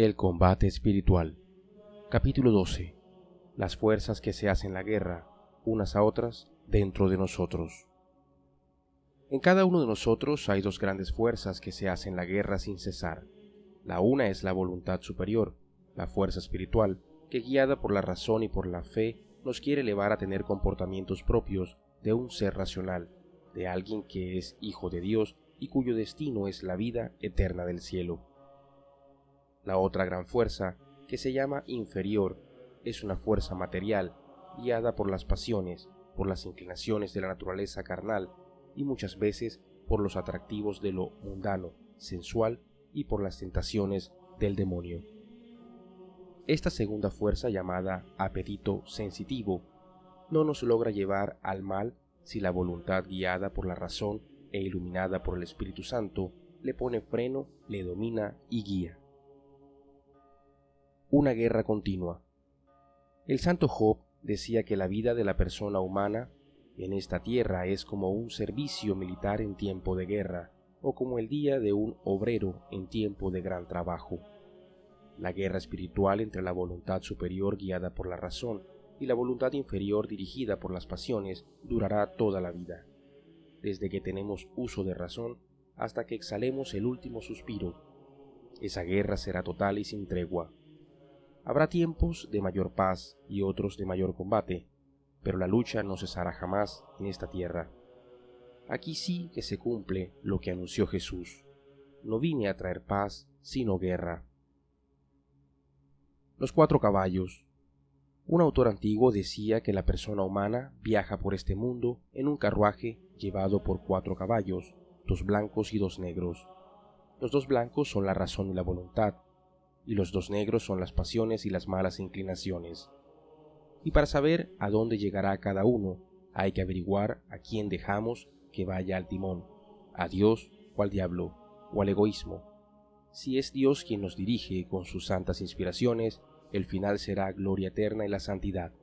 El combate espiritual. Capítulo 12. Las fuerzas que se hacen la guerra, unas a otras, dentro de nosotros. En cada uno de nosotros hay dos grandes fuerzas que se hacen la guerra sin cesar. La una es la voluntad superior, la fuerza espiritual, que guiada por la razón y por la fe nos quiere elevar a tener comportamientos propios de un ser racional, de alguien que es hijo de Dios y cuyo destino es la vida eterna del cielo. La otra gran fuerza, que se llama inferior, es una fuerza material, guiada por las pasiones, por las inclinaciones de la naturaleza carnal y muchas veces por los atractivos de lo mundano, sensual y por las tentaciones del demonio. Esta segunda fuerza llamada apetito sensitivo no nos logra llevar al mal si la voluntad guiada por la razón e iluminada por el Espíritu Santo le pone freno, le domina y guía. Una guerra continua. El santo Job decía que la vida de la persona humana en esta tierra es como un servicio militar en tiempo de guerra, o como el día de un obrero en tiempo de gran trabajo. La guerra espiritual entre la voluntad superior guiada por la razón y la voluntad inferior dirigida por las pasiones durará toda la vida desde que tenemos uso de razón hasta que exhalemos el último suspiro. Esa guerra será total y sin tregua. Habrá tiempos de mayor paz y otros de mayor combate, pero la lucha no cesará jamás en esta tierra. Aquí sí que se cumple lo que anunció Jesús. No vine a traer paz, sino guerra. Los cuatro caballos. Un autor antiguo decía que la persona humana viaja por este mundo en un carruaje llevado por cuatro caballos, dos blancos y dos negros. Los dos blancos son la razón y la voluntad, y los dos negros son las pasiones y las malas inclinaciones. Y para saber a dónde llegará cada uno, hay que averiguar a quién dejamos que vaya al timón, a Dios o al diablo, o al egoísmo. Si es Dios quien nos dirige con sus santas inspiraciones, el final será gloria eterna y la santidad.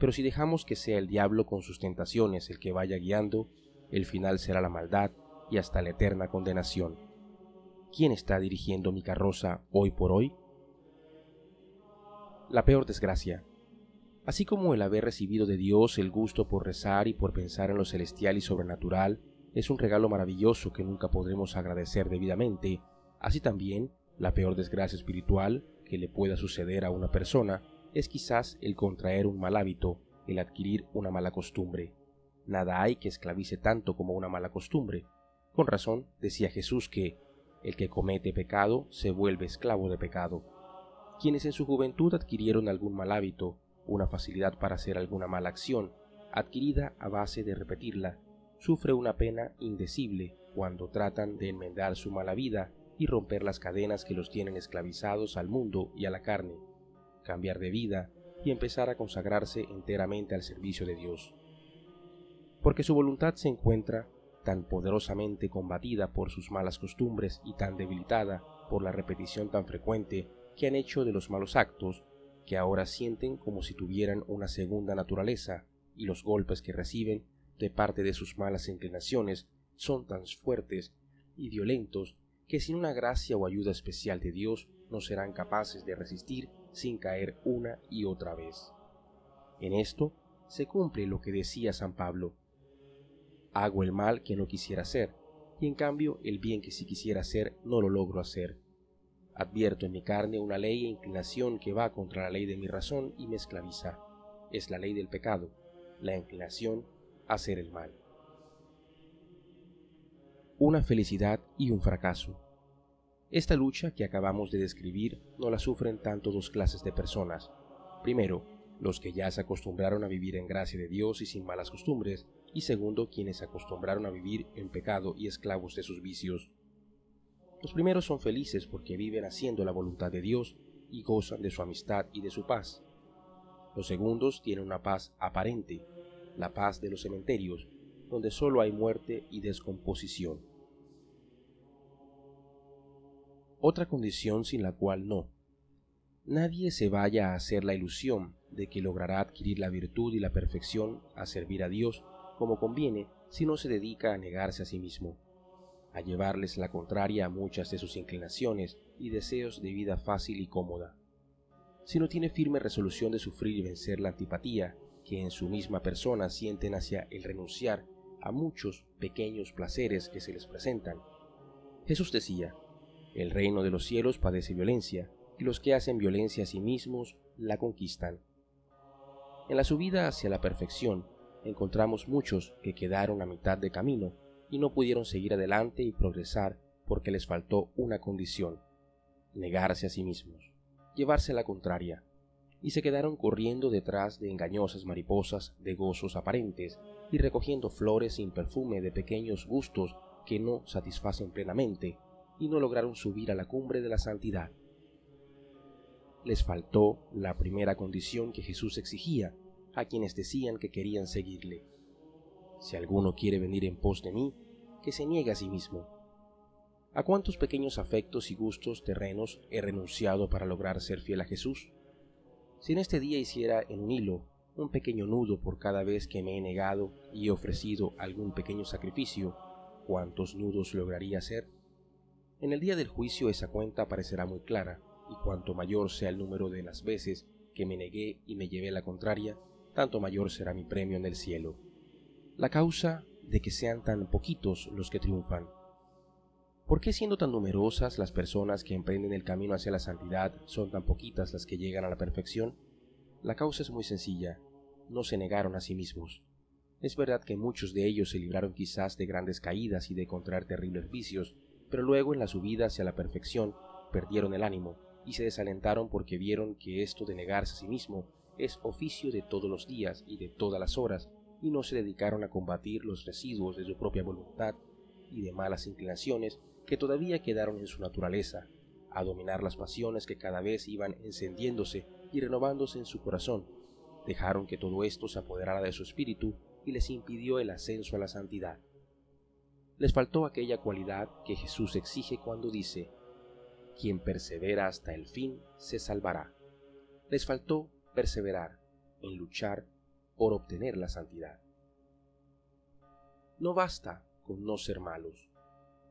Pero si dejamos que sea el diablo con sus tentaciones el que vaya guiando, el final será la maldad y hasta la eterna condenación. ¿Quién está dirigiendo mi carroza hoy por hoy? La peor desgracia. Así como el haber recibido de Dios el gusto por rezar y por pensar en lo celestial y sobrenatural es un regalo maravilloso que nunca podremos agradecer debidamente, así también la peor desgracia espiritual que le pueda suceder a una persona es quizás el contraer un mal hábito, el adquirir una mala costumbre. Nada hay que esclavice tanto como una mala costumbre. Con razón decía Jesús que el que comete pecado se vuelve esclavo de pecado. Quienes en su juventud adquirieron algún mal hábito, una facilidad para hacer alguna mala acción, adquirida a base de repetirla, sufre una pena indecible cuando tratan de enmendar su mala vida y romper las cadenas que los tienen esclavizados al mundo y a la carne, cambiar de vida y empezar a consagrarse enteramente al servicio de Dios. Porque su voluntad se encuentra tan poderosamente combatida por sus malas costumbres y tan debilitada por la repetición tan frecuente que han hecho de los malos actos, que ahora sienten como si tuvieran una segunda naturaleza, y los golpes que reciben de parte de sus malas inclinaciones son tan fuertes y violentos que sin una gracia o ayuda especial de Dios no serán capaces de resistir sin caer una y otra vez. En esto se cumple lo que decía San Pablo. Hago el mal que no quisiera hacer, y en cambio el bien que sí quisiera hacer no lo logro hacer. Advierto en mi carne una ley e inclinación que va contra la ley de mi razón y me esclaviza. Es la ley del pecado, la inclinación a hacer el mal una felicidad y un fracaso. Esta lucha que acabamos de describir no la sufren tanto dos clases de personas. Primero, los que ya se acostumbraron a vivir en gracia de Dios y sin malas costumbres, y segundo, quienes se acostumbraron a vivir en pecado y esclavos de sus vicios. Los primeros son felices porque viven haciendo la voluntad de Dios y gozan de su amistad y de su paz. Los segundos tienen una paz aparente, la paz de los cementerios, donde solo hay muerte y descomposición. Otra condición sin la cual no. Nadie se vaya a hacer la ilusión de que logrará adquirir la virtud y la perfección a servir a Dios como conviene si no se dedica a negarse a sí mismo. a llevarles la contraria a muchas de sus inclinaciones y deseos de vida fácil y cómoda. Si no tiene firme resolución de sufrir y vencer la antipatía que en su misma persona sienten hacia el renunciar a muchos pequeños placeres que se les presentan. Jesús decía, el reino de los cielos padece violencia, y los que hacen violencia a sí mismos la conquistan. En la subida hacia la perfección encontramos muchos que quedaron a mitad de camino y no pudieron seguir adelante y progresar porque les faltó una condición, negarse a sí mismos, llevarse la contraria, y se quedaron corriendo detrás de engañosas mariposas de gozos aparentes y recogiendo flores sin perfume de pequeños gustos que no satisfacen plenamente y no lograron subir a la cumbre de la santidad. Les faltó la primera condición que Jesús exigía a quienes decían que querían seguirle. Si alguno quiere venir en pos de mí, que se niegue a sí mismo. ¿A cuántos pequeños afectos y gustos terrenos he renunciado para lograr ser fiel a Jesús? Si en este día hiciera en un hilo un pequeño nudo por cada vez que me he negado y he ofrecido algún pequeño sacrificio, ¿cuántos nudos lograría hacer? En el día del juicio esa cuenta parecerá muy clara, y cuanto mayor sea el número de las veces que me negué y me llevé la contraria, tanto mayor será mi premio en el cielo. La causa de que sean tan poquitos los que triunfan. ¿Por qué siendo tan numerosas las personas que emprenden el camino hacia la santidad son tan poquitas las que llegan a la perfección? La causa es muy sencilla, no se negaron a sí mismos. Es verdad que muchos de ellos se libraron quizás de grandes caídas y de contraer terribles vicios, pero luego en la subida hacia la perfección perdieron el ánimo y se desalentaron porque vieron que esto de negarse a sí mismo es oficio de todos los días y de todas las horas, y no se dedicaron a combatir los residuos de su propia voluntad y de malas inclinaciones que todavía quedaron en su naturaleza, a dominar las pasiones que cada vez iban encendiéndose y renovándose en su corazón. Dejaron que todo esto se apoderara de su espíritu y les impidió el ascenso a la santidad. Les faltó aquella cualidad que Jesús exige cuando dice, quien persevera hasta el fin se salvará. Les faltó perseverar en luchar por obtener la santidad. No basta con no ser malos.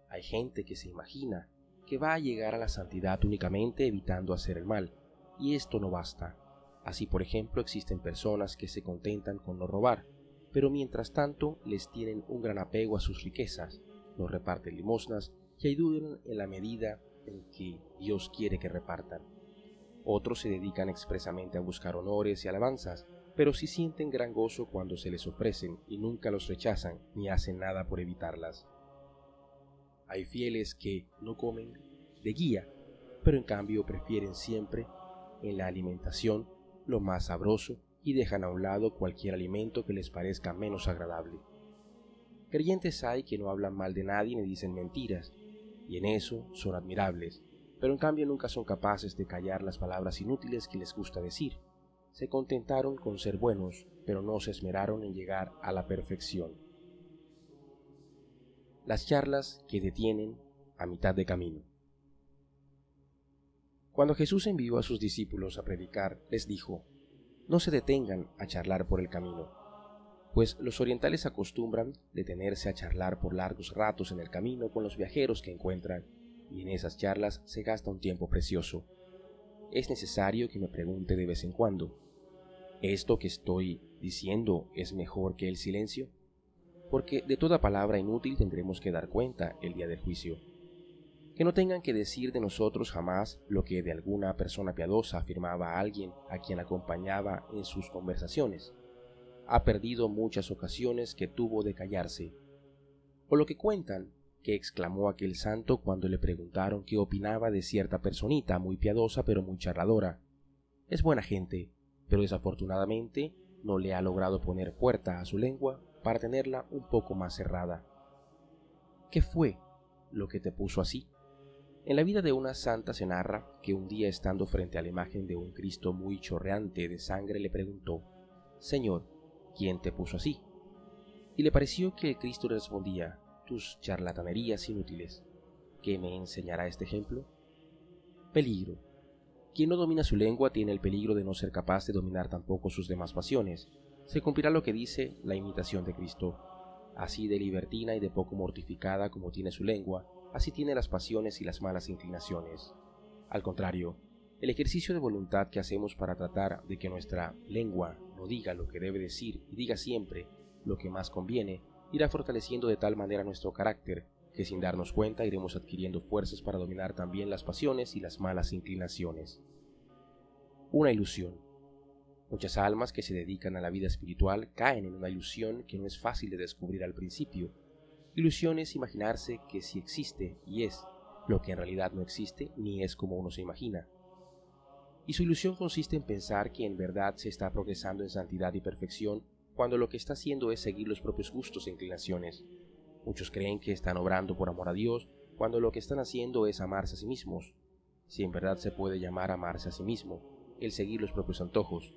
Hay gente que se imagina que va a llegar a la santidad únicamente evitando hacer el mal, y esto no basta. Así, por ejemplo, existen personas que se contentan con no robar, pero mientras tanto les tienen un gran apego a sus riquezas, no reparten limosnas y ayudan en la medida en que Dios quiere que repartan. Otros se dedican expresamente a buscar honores y alabanzas, pero sí sienten gran gozo cuando se les ofrecen y nunca los rechazan ni hacen nada por evitarlas. Hay fieles que no comen de guía, pero en cambio prefieren siempre en la alimentación lo más sabroso y dejan a un lado cualquier alimento que les parezca menos agradable. Creyentes hay que no hablan mal de nadie ni dicen mentiras, y en eso son admirables, pero en cambio nunca son capaces de callar las palabras inútiles que les gusta decir. Se contentaron con ser buenos, pero no se esmeraron en llegar a la perfección. Las charlas que detienen a mitad de camino. Cuando Jesús envió a sus discípulos a predicar, les dijo, No se detengan a charlar por el camino, pues los orientales acostumbran detenerse a charlar por largos ratos en el camino con los viajeros que encuentran, y en esas charlas se gasta un tiempo precioso. Es necesario que me pregunte de vez en cuando, ¿esto que estoy diciendo es mejor que el silencio? Porque de toda palabra inútil tendremos que dar cuenta el día del juicio. Que no tengan que decir de nosotros jamás lo que de alguna persona piadosa afirmaba alguien a quien acompañaba en sus conversaciones ha perdido muchas ocasiones que tuvo de callarse. O lo que cuentan, que exclamó aquel santo cuando le preguntaron qué opinaba de cierta personita muy piadosa pero muy charladora. Es buena gente, pero desafortunadamente no le ha logrado poner puerta a su lengua para tenerla un poco más cerrada. ¿Qué fue lo que te puso así? En la vida de una santa se narra que un día estando frente a la imagen de un Cristo muy chorreante de sangre le preguntó, Señor, ¿quién te puso así? Y le pareció que el Cristo respondía, tus charlatanerías inútiles. ¿Qué me enseñará este ejemplo? Peligro. Quien no domina su lengua tiene el peligro de no ser capaz de dominar tampoco sus demás pasiones. Se cumplirá lo que dice la imitación de Cristo. Así de libertina y de poco mortificada como tiene su lengua, así tiene las pasiones y las malas inclinaciones. Al contrario, el ejercicio de voluntad que hacemos para tratar de que nuestra lengua no diga lo que debe decir y diga siempre lo que más conviene, irá fortaleciendo de tal manera nuestro carácter que sin darnos cuenta iremos adquiriendo fuerzas para dominar también las pasiones y las malas inclinaciones. Una ilusión. Muchas almas que se dedican a la vida espiritual caen en una ilusión que no es fácil de descubrir al principio. Ilusión es imaginarse que si existe y es lo que en realidad no existe ni es como uno se imagina. Y su ilusión consiste en pensar que en verdad se está progresando en santidad y perfección cuando lo que está haciendo es seguir los propios gustos e inclinaciones. Muchos creen que están obrando por amor a Dios cuando lo que están haciendo es amarse a sí mismos. Si en verdad se puede llamar amarse a sí mismo, el seguir los propios antojos.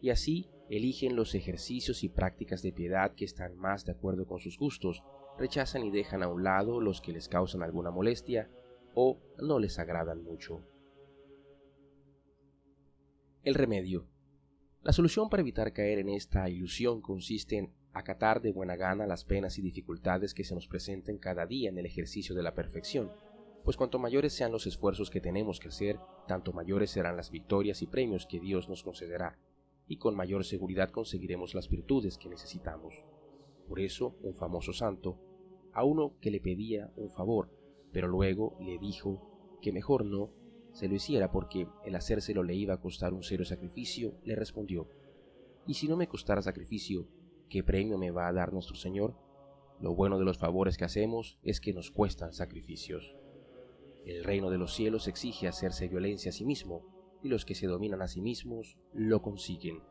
Y así eligen los ejercicios y prácticas de piedad que están más de acuerdo con sus gustos, rechazan y dejan a un lado los que les causan alguna molestia o no les agradan mucho. El remedio. La solución para evitar caer en esta ilusión consiste en acatar de buena gana las penas y dificultades que se nos presenten cada día en el ejercicio de la perfección, pues cuanto mayores sean los esfuerzos que tenemos que hacer, tanto mayores serán las victorias y premios que Dios nos concederá, y con mayor seguridad conseguiremos las virtudes que necesitamos. Por eso, un famoso santo, a uno que le pedía un favor, pero luego le dijo que mejor no se lo hiciera porque el hacérselo le iba a costar un serio sacrificio, le respondió, ¿y si no me costara sacrificio, qué premio me va a dar nuestro Señor? Lo bueno de los favores que hacemos es que nos cuestan sacrificios. El reino de los cielos exige hacerse violencia a sí mismo, y los que se dominan a sí mismos lo consiguen.